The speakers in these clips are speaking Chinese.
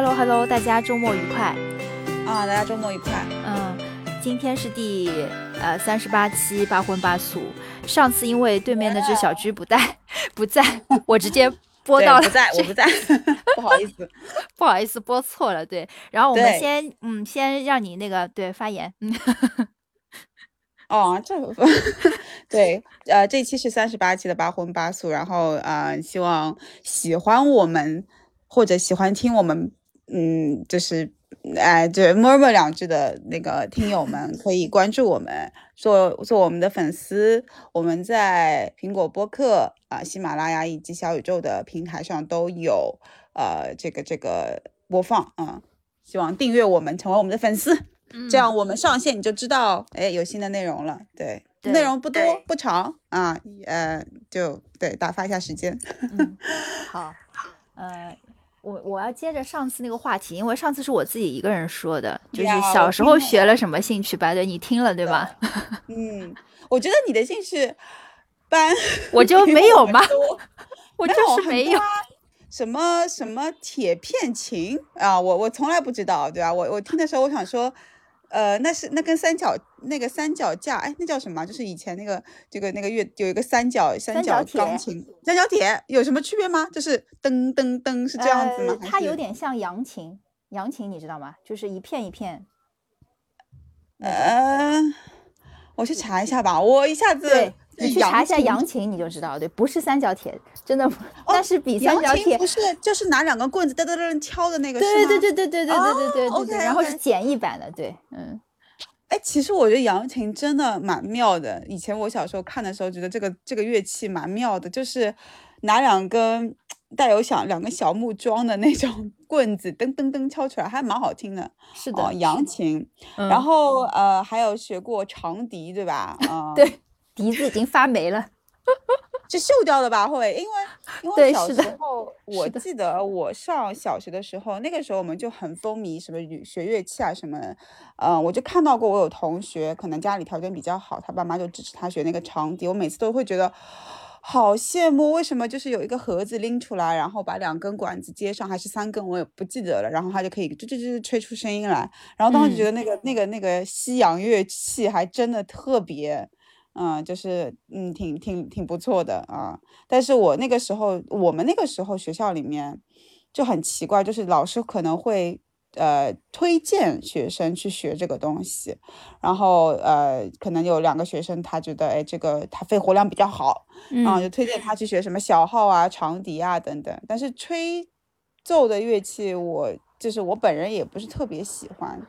Hello Hello，大家周末愉快啊！大家周末愉快。嗯，今天是第呃三十八期八荤八素。上次因为对面那只小居不在，不在我直接播到了。不在，我不在，不好意思，不好意思，播错了。对，然后我们先嗯，先让你那个对发言。嗯。哦，这对，呃，这期是三十八期的八荤八素，然后呃，希望喜欢我们或者喜欢听我们，嗯，就是哎，对，murmur 两句的那个听友们 可以关注我们，做做我们的粉丝。我们在苹果播客啊、喜马拉雅以及小宇宙的平台上都有呃这个这个播放啊，希望订阅我们，成为我们的粉丝。这样我们上线你就知道，哎，有新的内容了。对，内容不多不长啊，呃，就对，打发一下时间。好，呃，我我要接着上次那个话题，因为上次是我自己一个人说的，就是小时候学了什么兴趣班，对，你听了对吧？嗯，我觉得你的兴趣班我就没有吗？我就是没有。什么什么铁片琴啊？我我从来不知道，对吧？我我听的时候，我想说。呃，那是那跟三角那个三脚架，哎，那叫什么？就是以前那个这个那个乐有一个三角三角钢琴，三角铁有什么区别吗？就是噔噔噔是这样子吗？它有点像扬琴，扬琴你知道吗？就是一片一片。呃，我去查一下吧，我一下子。你去查一下扬琴，你就知道，对，不是三角铁，真的，但是比三角铁不是，就是拿两个棍子噔噔噔敲的那个，对对对对对对对对对对对，然后是简易版的，对，嗯，哎，其实我觉得扬琴真的蛮妙的，以前我小时候看的时候，觉得这个这个乐器蛮妙的，就是拿两根带有小两个小木桩的那种 棍子，噔噔噔敲出来，还蛮好听的，是的，扬琴，然后呃，还有学过长笛，对吧？啊，对。笛子已经发霉了，是锈掉的吧？会，因为因为小时候我记得我上小学的时候，那个时候我们就很风靡什么学乐器啊什么，嗯，我就看到过我有同学可能家里条件比较好，他爸妈就支持他学那个长笛，我每次都会觉得好羡慕，为什么就是有一个盒子拎出来，然后把两根管子接上，还是三根我也不记得了，然后他就可以吱吱吱吹出声音来，然后当时觉得那个那个那个西洋乐器还真的特别。嗯，就是嗯，挺挺挺不错的啊。但是我那个时候，我们那个时候学校里面就很奇怪，就是老师可能会呃推荐学生去学这个东西，然后呃可能有两个学生他觉得哎这个他肺活量比较好，嗯，就推荐他去学什么小号啊、长笛啊等等。但是吹奏的乐器，我就是我本人也不是特别喜欢。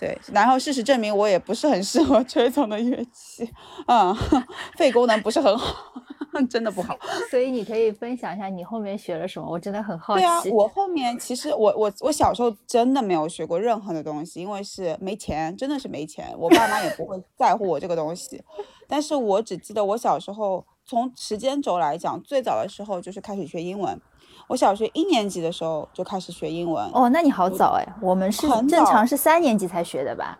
对，然后事实证明我也不是很适合 吹奏的乐器，嗯，肺功能不是很好，真的不好。所以你可以分享一下你后面学了什么，我真的很好奇。对啊，我后面其实我我我小时候真的没有学过任何的东西，因为是没钱，真的是没钱，我爸妈也不会在乎我这个东西。但是我只记得我小时候从时间轴来讲，最早的时候就是开始学英文。我小学一年级的时候就开始学英文哦，那你好早哎，我们是正常是三年级才学的吧？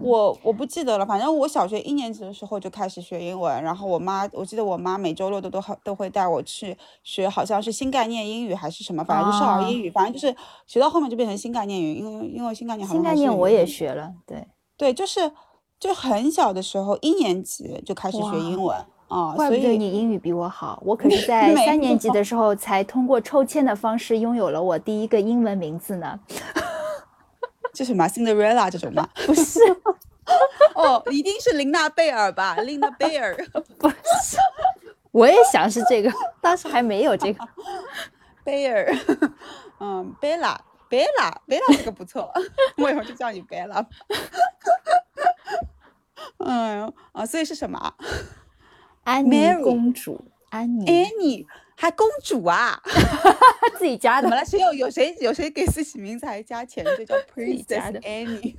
我我不记得了，反正我小学一年级的时候就开始学英文，然后我妈，我记得我妈每周六都都好都会带我去学，好像是新概念英语还是什么，反正就少儿英语，反正就是学到后面就变成新概念语，因为因为新概念好像新概念我也学了，对对，就是就很小的时候一年级就开始学英文。哦，怪不得你英语比我好，我可是在三年级的时候才通过抽签的方式拥有了我第一个英文名字呢。这什么 Cinderella 这种吗？不是，哦，一定是琳娜贝尔吧，Linda Bear。不是，我也想是这个，当时还没有这个。Bear，嗯，Bella，Bella，Bella 这个不错，我以后就叫你 Bella。哎呦，啊，所以是什么？安妮公主，安妮，安妮还公主啊？自己加的？怎么了？谁有有谁有谁给自己名字还加钱？就叫 Princess Annie。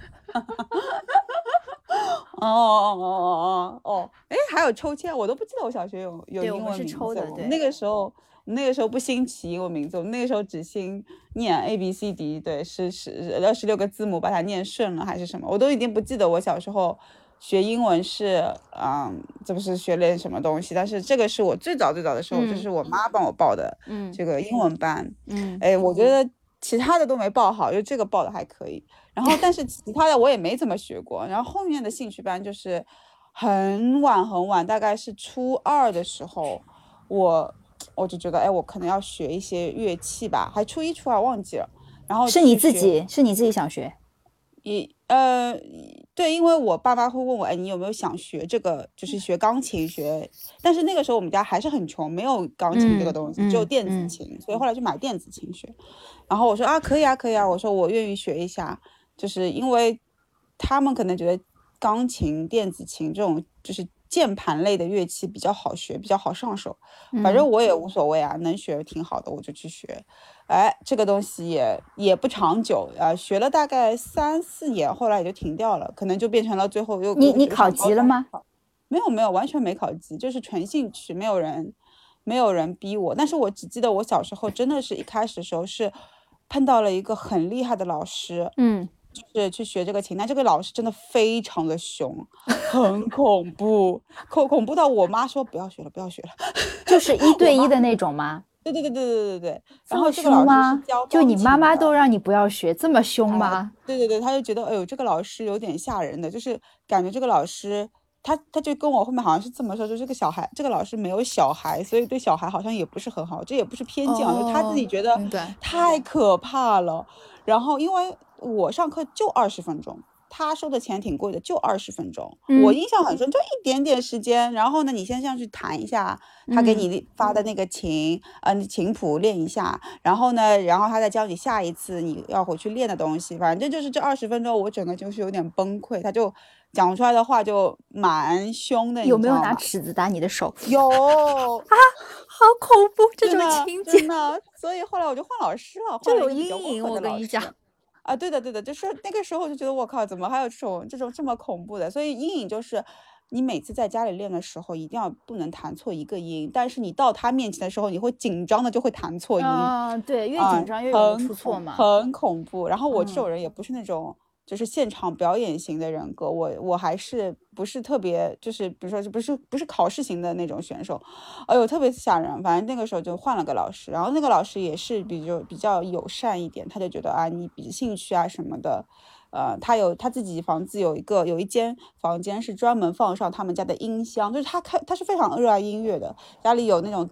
哦哦哦哦哦！哎，还有抽签，我都不记得我小学有有英文名字。那个时候，那个时候不兴起英文名字，我们那个时候只兴念 A B C D，对，是十二十六个字母把它念顺了还是什么？我都已经不记得我小时候。学英文是，嗯，这不是学点什么东西，但是这个是我最早最早的时候，就是我妈帮我报的，嗯，这个英文班，嗯，哎，我觉得其他的都没报好，就这个报的还可以。然后，但是其他的我也没怎么学过。然后后面的兴趣班就是很晚很晚，大概是初二的时候，我我就觉得，哎，我可能要学一些乐器吧。还初一、初二忘记了。然后是你自己，是你自己想学？也呃，对，因为我爸妈会问我，哎，你有没有想学这个？就是学钢琴学。但是那个时候我们家还是很穷，没有钢琴这个东西，只有电子琴，所以后来就买电子琴学。然后我说啊，可以啊，可以啊，我说我愿意学一下。就是因为他们可能觉得钢琴、电子琴这种就是键盘类的乐器比较好学，比较好上手。反正我也无所谓啊，能学挺好的，我就去学。哎，这个东西也也不长久啊，学了大概三四年，后来也就停掉了，可能就变成了最后又你你考级了吗？没有没有，完全没考级，就是纯兴趣，没有人没有人逼我。但是我只记得我小时候真的是一开始的时候是碰到了一个很厉害的老师，嗯。就是去学这个琴，但这个老师真的非常的凶，很恐怖，恐恐怖到我妈说不要学了，不要学了，就是一对一的那种吗？对对对对对对对。然后这个老师教，就你妈妈都让你不要学，这么凶吗？对对对，他就觉得哎呦，这个老师有点吓人的，就是感觉这个老师他他就跟我后面好像是这么说，就这个小孩，这个老师没有小孩，所以对小孩好像也不是很好，这也不是偏见啊，就他自己觉得太可怕了。然后因为。我上课就二十分钟，他收的钱挺贵的，就二十分钟。我印象很深，就一点点时间。然后呢，你先上去弹一下，他给你发的那个琴，嗯，琴谱练一下。然后呢，然后他再教你下一次你要回去练的东西。反正就是这二十分钟，我整个就是有点崩溃。他就讲出来的话就蛮凶的，有没有拿尺子打你的手？有 啊，好恐怖这种情节。真的，所以后来我就换老师了，就有阴影。我跟你讲。啊，对的，对的，就是那个时候就觉得我靠，怎么还有这种这种这么恐怖的？所以阴影就是，你每次在家里练的时候，一定要不能弹错一个音。但是你到他面前的时候，你会紧张的，就会弹错音。啊，对，越紧张越容易出错嘛。很恐怖。然后我这种人也不是那种。就是现场表演型的人格，我我还是不是特别，就是比如说，不是不是考试型的那种选手，哎呦，特别吓人。反正那个时候就换了个老师，然后那个老师也是比较比较友善一点，他就觉得啊，你比兴趣啊什么的，呃，他有他自己房子有一个有一间房间是专门放上他们家的音箱，就是他开他是非常热爱音乐的，家里有那种。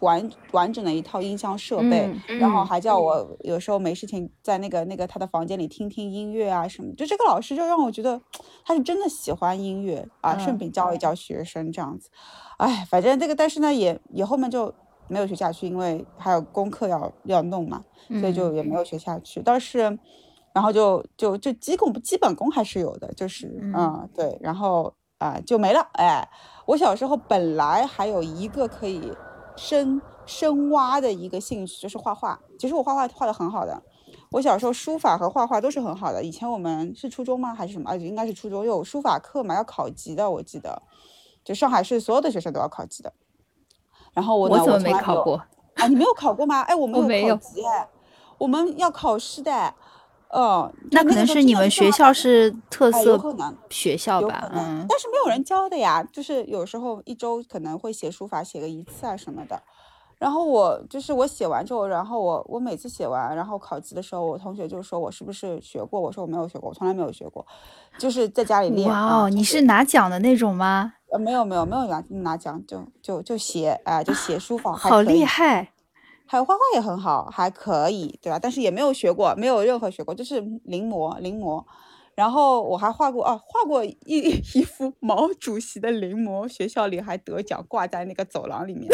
完完整的一套音箱设备，然后还叫我有时候没事情在那个那个他的房间里听听音乐啊什么。就这个老师就让我觉得他是真的喜欢音乐啊，顺便教一教学生这样子。哎，反正这个但是呢也也后面就没有学下去，因为还有功课要要弄嘛，所以就也没有学下去。但是然后就就就基本基本功还是有的，就是嗯对，然后啊就没了。哎，我小时候本来还有一个可以。深深挖的一个兴趣就是画画。其实我画画画的很好的，我小时候书法和画画都是很好的。以前我们是初中吗？还是什么？啊，应该是初中，有书法课嘛，要考级的。我记得，就上海市所有的学生都要考级的。然后我我怎么没考过啊？你没有考过吗？哎，我们有考级哎，我们要考试的。哦，那可能是你们学校是特色学校吧，嗯，但是没有人教的呀，就是有时候一周可能会写书法写个一次啊什么的，然后我就是我写完之后，然后我我每次写完，然后考级的时候，我同学就说我是不是学过，我说我没有学过，我从来没有学过，就是在家里练。哇哦，你是拿奖的那种吗？呃，没有没有没有拿拿奖，就就就写啊，就写书法，好厉害。还有画画也很好，还可以，对吧？但是也没有学过，没有任何学过，就是临摹临摹。然后我还画过啊，画过一 一幅毛主席的临摹，学校里还得奖，挂在那个走廊里面。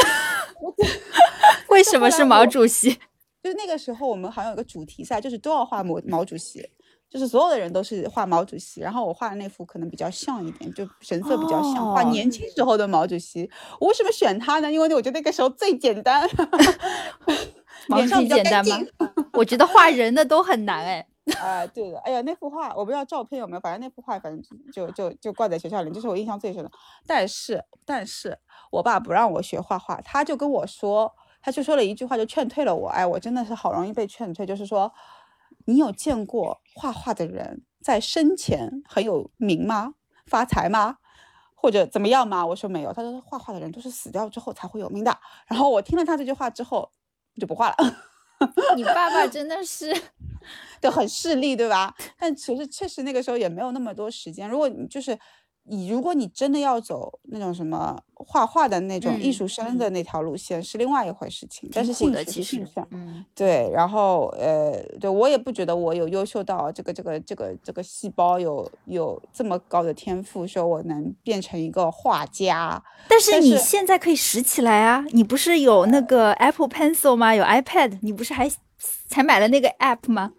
为什么是毛主席？就是那个时候我们好像有个主题赛，就是都要画毛毛主席。就是所有的人都是画毛主席，然后我画的那幅可能比较像一点，就神色比较像，画年轻时候的毛主席。我为什么选他呢？因为我觉得那个时候最简单 脸上简单吗？我觉得画人的都很难哎。哎，对的，哎呀，那幅画我不知道照片有没有，反正那幅画反正就就就挂在学校里，这是我印象最深的。但是但是我爸不让我学画画，他就跟我说，他就说了一句话，就劝退了我。哎，我真的是好容易被劝退，就是说。你有见过画画的人在生前很有名吗？发财吗？或者怎么样吗？我说没有。他说画画的人都是死掉之后才会有名的。然后我听了他这句话之后，就不画了。你爸爸真的是。就很势利，对吧？但其实确实那个时候也没有那么多时间。如果你就是你，如果你真的要走那种什么画画的那种艺术生的那条路线，是另外一回事情。但是兴趣其实，嗯，对。然后呃，对我也不觉得我有优秀到这个这个这个这个细胞有有这么高的天赋，说我能变成一个画家。但是你现在可以拾起来啊！你不是有那个 Apple Pencil 吗？有 iPad，你不是还才买了那个 App 吗？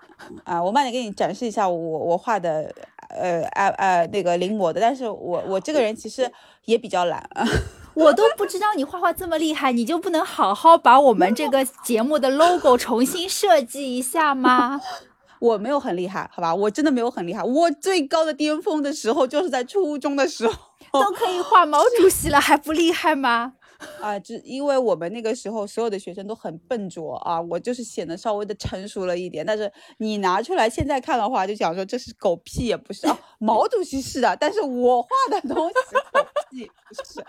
啊，我慢点给你展示一下我我画的，呃，呃呃那个临摹的。但是我我这个人其实也比较懒啊，我都不知道你画画这么厉害，你就不能好好把我们这个节目的 logo 重新设计一下吗？我没有很厉害，好吧，我真的没有很厉害。我最高的巅峰的时候就是在初中的时候，都可以画毛主席了，还不厉害吗？啊，只因为我们那个时候所有的学生都很笨拙啊，我就是显得稍微的成熟了一点。但是你拿出来现在看的话，就想说这是狗屁也不是啊。毛主席是的，但是我画的东西狗屁不是，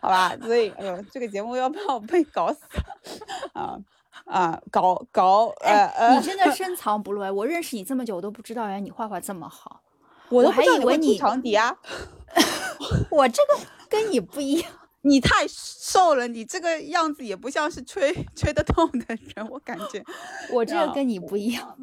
好吧？所以，哎呦，这个节目要把我被搞死啊啊，搞搞呃呃，你真的深藏不露。我认识你这么久，我都不知道原来你画画这么好，我还以为你长笛啊。我这个跟你不一样。你太瘦了，你这个样子也不像是吹 吹得动的人，我感觉。我这个跟你不一样。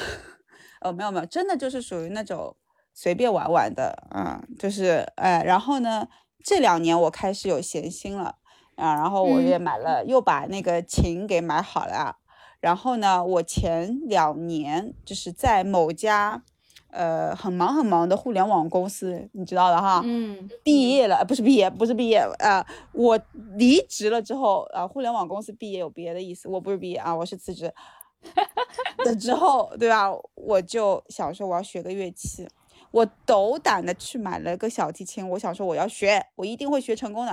哦，没有没有，真的就是属于那种随便玩玩的，嗯，就是哎，然后呢，这两年我开始有闲心了啊，然后我也买了，又把那个琴给买好了，然后呢，我前两年就是在某家。呃，很忙很忙的互联网公司，你知道的哈。嗯。毕业了，不是毕业，不是毕业啊！我离职了之后啊，互联网公司毕业有别的意思，我不是毕业啊，我是辞职。了之后，对吧？我就想说我要学个乐器，我斗胆的去买了个小提琴，我想说我要学，我一定会学成功的。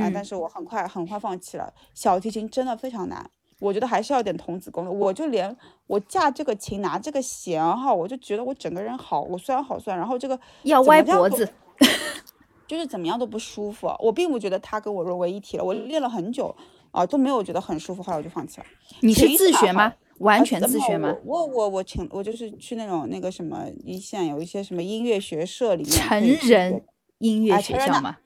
啊！但是我很快很快放弃了，小提琴真的非常难。我觉得还是要点童子功的，我就连我架这个琴拿这个弦哈，我就觉得我整个人好我虽然好酸，然后这个要歪脖子，就是怎么样都不舒服。我并不觉得它跟我融为一体了，我练了很久啊都没有觉得很舒服，后来我就放弃了。你是自学吗？完全自学吗？我我我请我就是去那种那个什么一线有一些什么音乐学社里面成人音乐学校吗？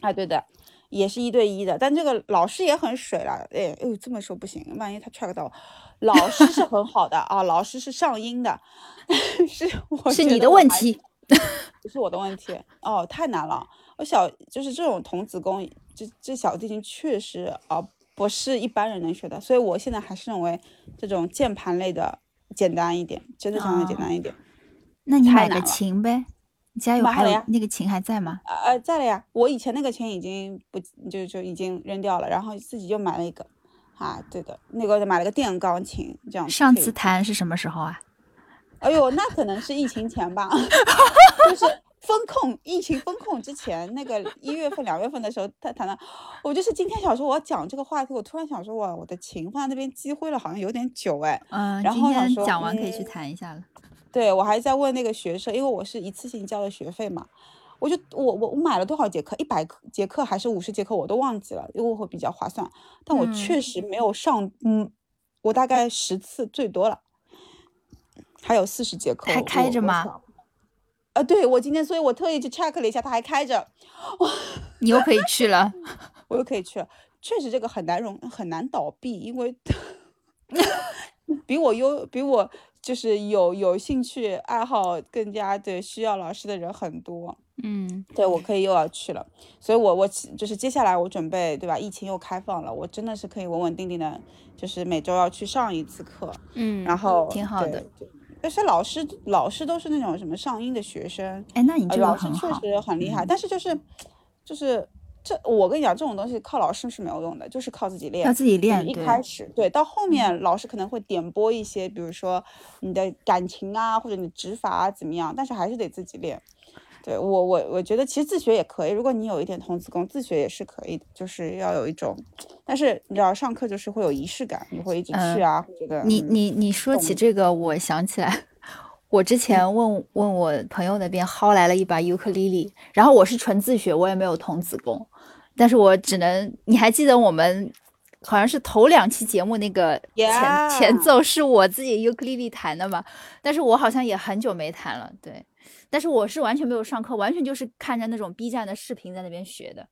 啊，对的。也是一对一的，但这个老师也很水了，哎，哎呦，这么说不行，万一他 track 到，老师是很好的啊，老师是上音的，是我 是你的问题，不是我的问题哦，太难了，我小就是这种童子功，这这小提琴确实啊不是一般人能学的，所以我现在还是认为这种键盘类的简单一点，真的相对简单一点，那你买个琴呗。家有还有那个琴还在吗？呃，在了呀。我以前那个琴已经不就就已经扔掉了，然后自己又买了一个。啊，对的，那个买了个电钢琴，这样。上次弹是什么时候啊？哎呦，那可能是疫情前吧，就是风控，疫情风控之前那个一月份、两月份的时候，他弹的。我就是今天想说我要讲这个话题，我突然想说，哇，我的琴放在那边积灰了，好像有点久哎。嗯，然后想说讲完可以去弹一下了。对，我还在问那个学生，因为我是一次性交的学费嘛，我就我我我买了多少节课，一百节课还是五十节课，我都忘记了，因为会比较划算。但我确实没有上，嗯，我大概十次最多了，还有四十节课还开着吗？啊，对，我今天，所以我特意去 check 了一下，它还开着。哇，你又可以去了，我又可以去了。确实这个很难容很难倒闭，因为 比我优比我。就是有有兴趣爱好更加的需要老师的人很多，嗯，对我可以又要去了，所以我我就是接下来我准备对吧？疫情又开放了，我真的是可以稳稳定定的，就是每周要去上一次课，嗯，然后挺好的。但是老师老师都是那种什么上音的学生，哎，那你这个确实很厉害，但是就是就是。这我跟你讲，这种东西靠老师是没有用的，就是靠自己练。要自己练。一开始对，到后面老师可能会点拨一些，比如说你的感情啊，或者你指法啊怎么样，但是还是得自己练。对我我我觉得其实自学也可以，如果你有一点童子功，自学也是可以的，就是要有一种，但是你知道上课就是会有仪式感，你会一直去啊，觉得。你你你说起这个，我想起来。我之前问问我朋友那边薅来了一把尤克里里，然后我是纯自学，我也没有童子功，但是我只能，你还记得我们好像是头两期节目那个前前奏是我自己尤克里里弹的嘛，但是我好像也很久没弹了，对。但是我是完全没有上课，完全就是看着那种 B 站的视频在那边学的。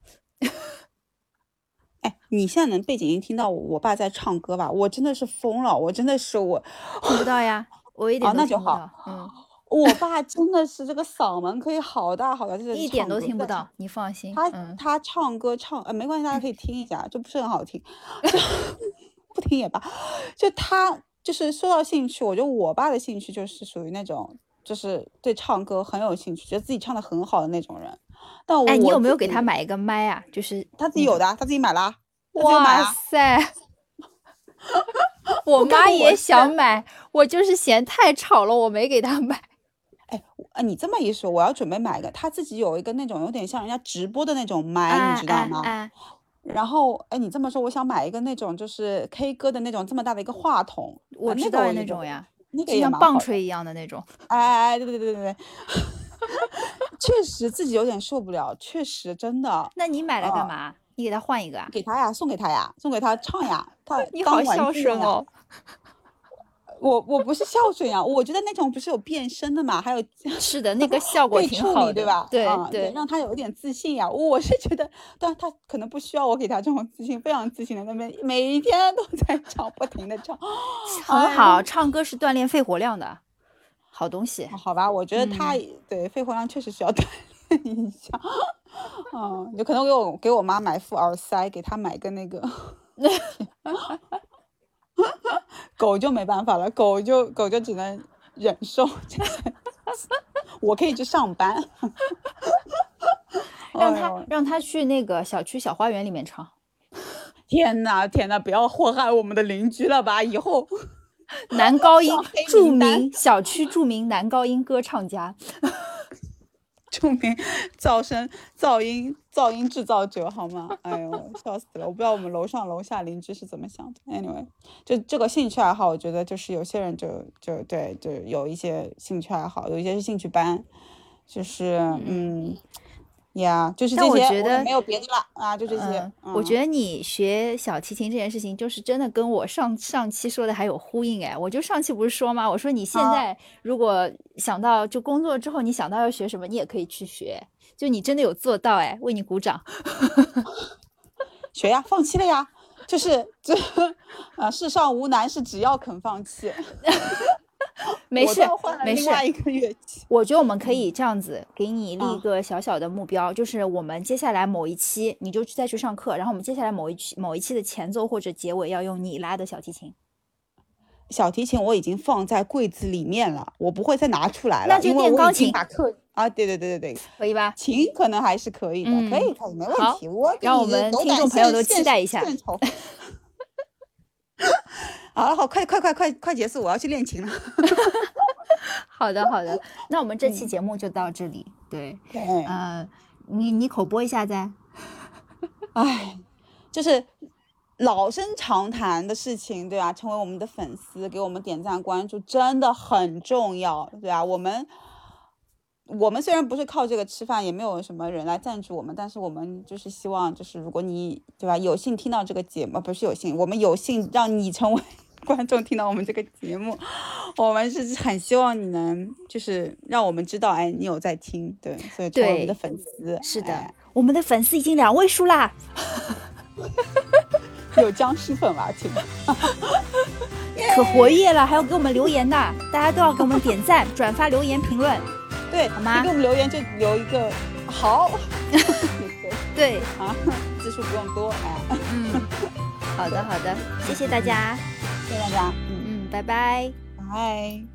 哎，你现在能背景音听到我爸在唱歌吧？我真的是疯了，我真的是我听不到呀，我一点都听不到。嗯，我爸真的是这个嗓门可以好大好大，就是一点都听不到，你放心。他他唱歌唱呃没关系，大家可以听一下，就不是很好听，不听也罢。就他就是说到兴趣，我觉得我爸的兴趣就是属于那种。就是对唱歌很有兴趣，觉得自己唱的很好的那种人。但哎，你有没有给他买一个麦啊？就是他自己有的，他自己买了。哇塞！我妈也想买，我就是嫌太吵了，我没给她买。哎，你这么一说，我要准备买一个。他自己有一个那种有点像人家直播的那种麦，你知道吗？然后，哎，你这么说，我想买一个那种就是 K 歌的那种这么大的一个话筒，我知道那种呀。那个像棒槌一样的那种，哎 哎哎，对对对对对，确实自己有点受不了，确实真的。那你买来干嘛？你给他换一个啊？给他呀，送给他呀，送给他唱呀。他你好孝顺哦。我我不是孝顺呀，我觉得那种不是有变声的嘛，还有 是的那个效果挺好的，对吧？对对，让他有一点自信呀。我是觉得，但他可能不需要我给他这种自信，非常自信的那边每一天都在唱，不停的唱，很好。唱歌是锻炼肺活量的好东西。好吧，我觉得他对肺活量确实需要锻炼一下。嗯，有可能给我给我妈买副耳塞，给她买个那个。狗就没办法了，狗就狗就只能忍受。我可以去上班，让他让他去那个小区小花园里面唱。天哪天哪，不要祸害我们的邻居了吧？以后男高音著名小区著名男高音歌唱家。著名噪声、噪音、噪音制造者，好吗？哎呦，笑死了！我不知道我们楼上楼下邻居是怎么想的。Anyway，就这个兴趣爱好，我觉得就是有些人就就对，就有一些兴趣爱好，有一些是兴趣班，就是嗯。呀，就是这些，我觉得没有别的了啊，就这些。我觉得你学小提琴这件事情，就是真的跟我上上期说的还有呼应哎。我就上期不是说吗？我说你现在如果想到就工作之后，你想到要学什么，你也可以去学。就你真的有做到哎，为你鼓掌。学呀，放弃了呀，就是这 啊，世上无难事，只要肯放弃。没事，没事。一个乐器，我觉得我们可以这样子，给你立一个小小的目标，就是我们接下来某一期你就再去上课，然后我们接下来某一期某一期的前奏或者结尾要用你拉的小提琴。小提琴我已经放在柜子里面了，我不会再拿出来了。那就练钢琴。把课啊，对对对对对，可以吧？琴可能还是可以的，可以可以，没问题。我让我们听众朋友都期待一下。好好，快快快快快结束！我要去练琴了。好的好的，那我们这期节目就到这里。对，呃，你你口播一下再。哎，就是老生常谈的事情，对吧？成为我们的粉丝，给我们点赞关注，真的很重要，对吧？我们。我们虽然不是靠这个吃饭，也没有什么人来赞助我们，但是我们就是希望，就是如果你对吧，有幸听到这个节目，不是有幸，我们有幸让你成为 观众，听到我们这个节目，我们是很希望你能就是让我们知道，哎，你有在听，对，所以成为我们的粉丝。是的，我们的粉丝已经两位数啦，有僵尸粉吧，亲，可活跃了，还要给我们留言呢，大家都要给我们点赞、转发、留言、评论。对，好吗？你给我们留言就留一个好。对，啊，字数不用多，哎。嗯，好的，好的，谢谢大家，谢谢大家，嗯。嗯，拜拜，拜。